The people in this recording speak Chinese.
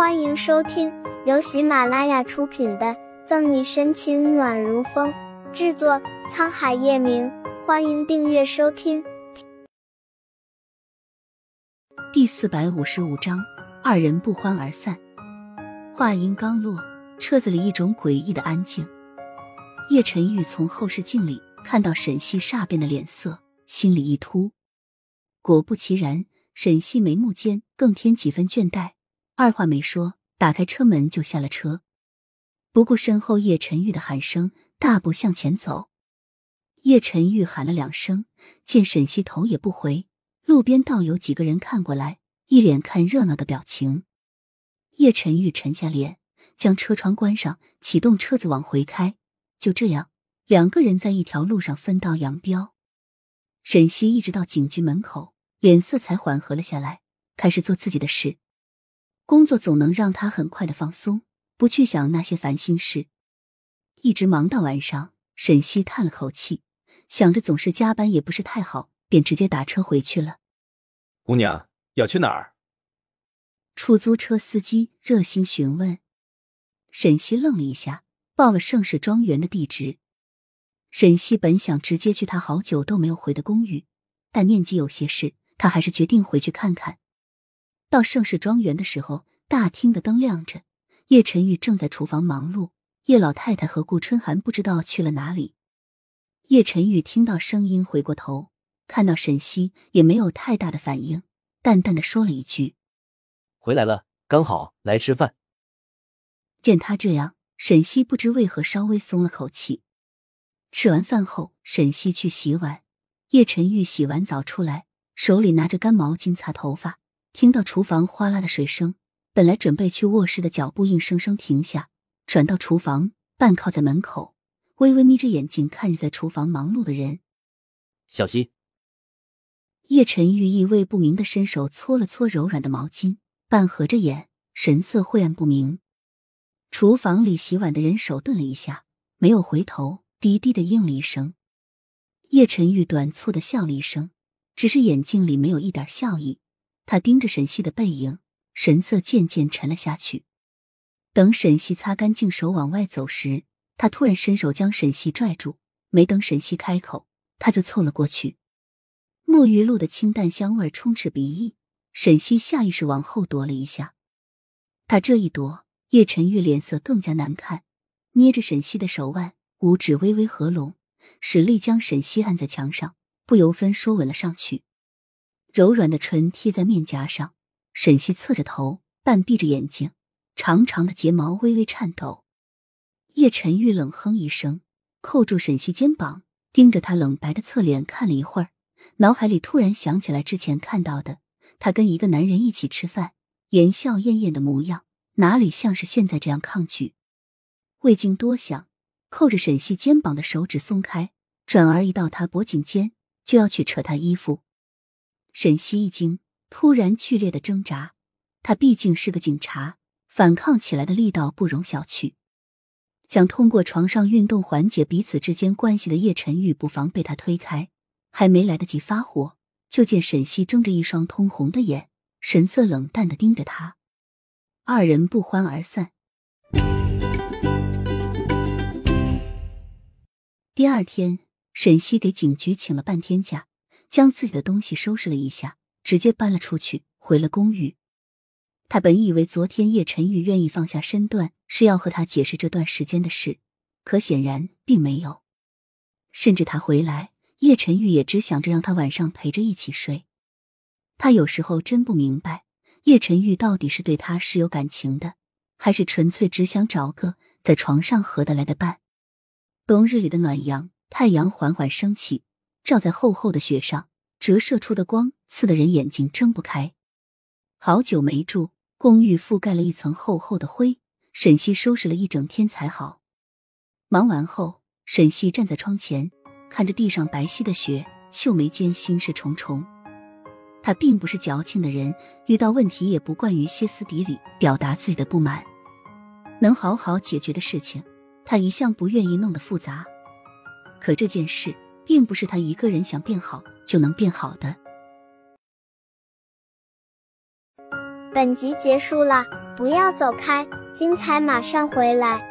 欢迎收听由喜马拉雅出品的《赠你深情暖如风》，制作沧海夜明。欢迎订阅收听。第四百五十五章，二人不欢而散。话音刚落，车子里一种诡异的安静。叶晨玉从后视镜里看到沈西煞变的脸色，心里一突。果不其然，沈西眉目间更添几分倦怠。二话没说，打开车门就下了车，不顾身后叶晨玉的喊声，大步向前走。叶晨玉喊了两声，见沈西头也不回，路边倒有几个人看过来，一脸看热闹的表情。叶晨玉沉下脸，将车窗关上，启动车子往回开。就这样，两个人在一条路上分道扬镳。沈西一直到警局门口，脸色才缓和了下来，开始做自己的事。工作总能让他很快的放松，不去想那些烦心事。一直忙到晚上，沈西叹了口气，想着总是加班也不是太好，便直接打车回去了。姑娘要去哪儿？出租车司机热心询问。沈西愣了一下，报了盛世庄园的地址。沈西本想直接去他好久都没有回的公寓，但念及有些事，他还是决定回去看看。到盛世庄园的时候，大厅的灯亮着，叶晨玉正在厨房忙碌，叶老太太和顾春寒不知道去了哪里。叶晨玉听到声音，回过头，看到沈西，也没有太大的反应，淡淡的说了一句：“回来了，刚好来吃饭。”见他这样，沈西不知为何稍微松了口气。吃完饭后，沈西去洗碗，叶晨玉洗完澡出来，手里拿着干毛巾擦头发。听到厨房哗啦的水声，本来准备去卧室的脚步硬生生停下，转到厨房，半靠在门口，微微眯着眼睛看着在厨房忙碌的人。小溪，叶晨玉意味不明的伸手搓了搓柔软的毛巾，半合着眼，神色晦暗不明。厨房里洗碗的人手顿了一下，没有回头，低低的应了一声。叶晨玉短促的笑了一声，只是眼睛里没有一点笑意。他盯着沈西的背影，神色渐渐沉了下去。等沈西擦干净手往外走时，他突然伸手将沈西拽住。没等沈西开口，他就凑了过去。沐浴露的清淡香味充斥鼻翼，沈西下意识往后躲了一下。他这一躲，叶晨玉脸色更加难看，捏着沈西的手腕，五指微微合拢，使力将沈西按在墙上，不由分说吻了上去。柔软的唇贴在面颊上，沈西侧着头，半闭着眼睛，长长的睫毛微微颤抖。叶晨玉冷哼一声，扣住沈西肩膀，盯着他冷白的侧脸看了一会儿，脑海里突然想起来之前看到的他跟一个男人一起吃饭，言笑晏晏的模样，哪里像是现在这样抗拒？未经多想，扣着沈西肩膀的手指松开，转而移到他脖颈间，就要去扯他衣服。沈西一惊，突然剧烈的挣扎。他毕竟是个警察，反抗起来的力道不容小觑。想通过床上运动缓解彼此之间关系的叶晨玉，不妨被他推开。还没来得及发火，就见沈西睁着一双通红的眼，神色冷淡的盯着他。二人不欢而散。第二天，沈西给警局请了半天假。将自己的东西收拾了一下，直接搬了出去，回了公寓。他本以为昨天叶晨玉愿意放下身段，是要和他解释这段时间的事，可显然并没有。甚至他回来，叶晨玉也只想着让他晚上陪着一起睡。他有时候真不明白，叶晨玉到底是对他是有感情的，还是纯粹只想找个在床上合得来的伴。冬日里的暖阳，太阳缓缓升起。照在厚厚的雪上，折射出的光刺得人眼睛睁不开。好久没住，公寓覆盖了一层厚厚的灰。沈西收拾了一整天才好。忙完后，沈西站在窗前，看着地上白皙的雪，秀眉间心事重重。他并不是矫情的人，遇到问题也不惯于歇斯底里表达自己的不满。能好好解决的事情，他一向不愿意弄得复杂。可这件事。并不是他一个人想变好就能变好的。本集结束了。不要走开，精彩马上回来。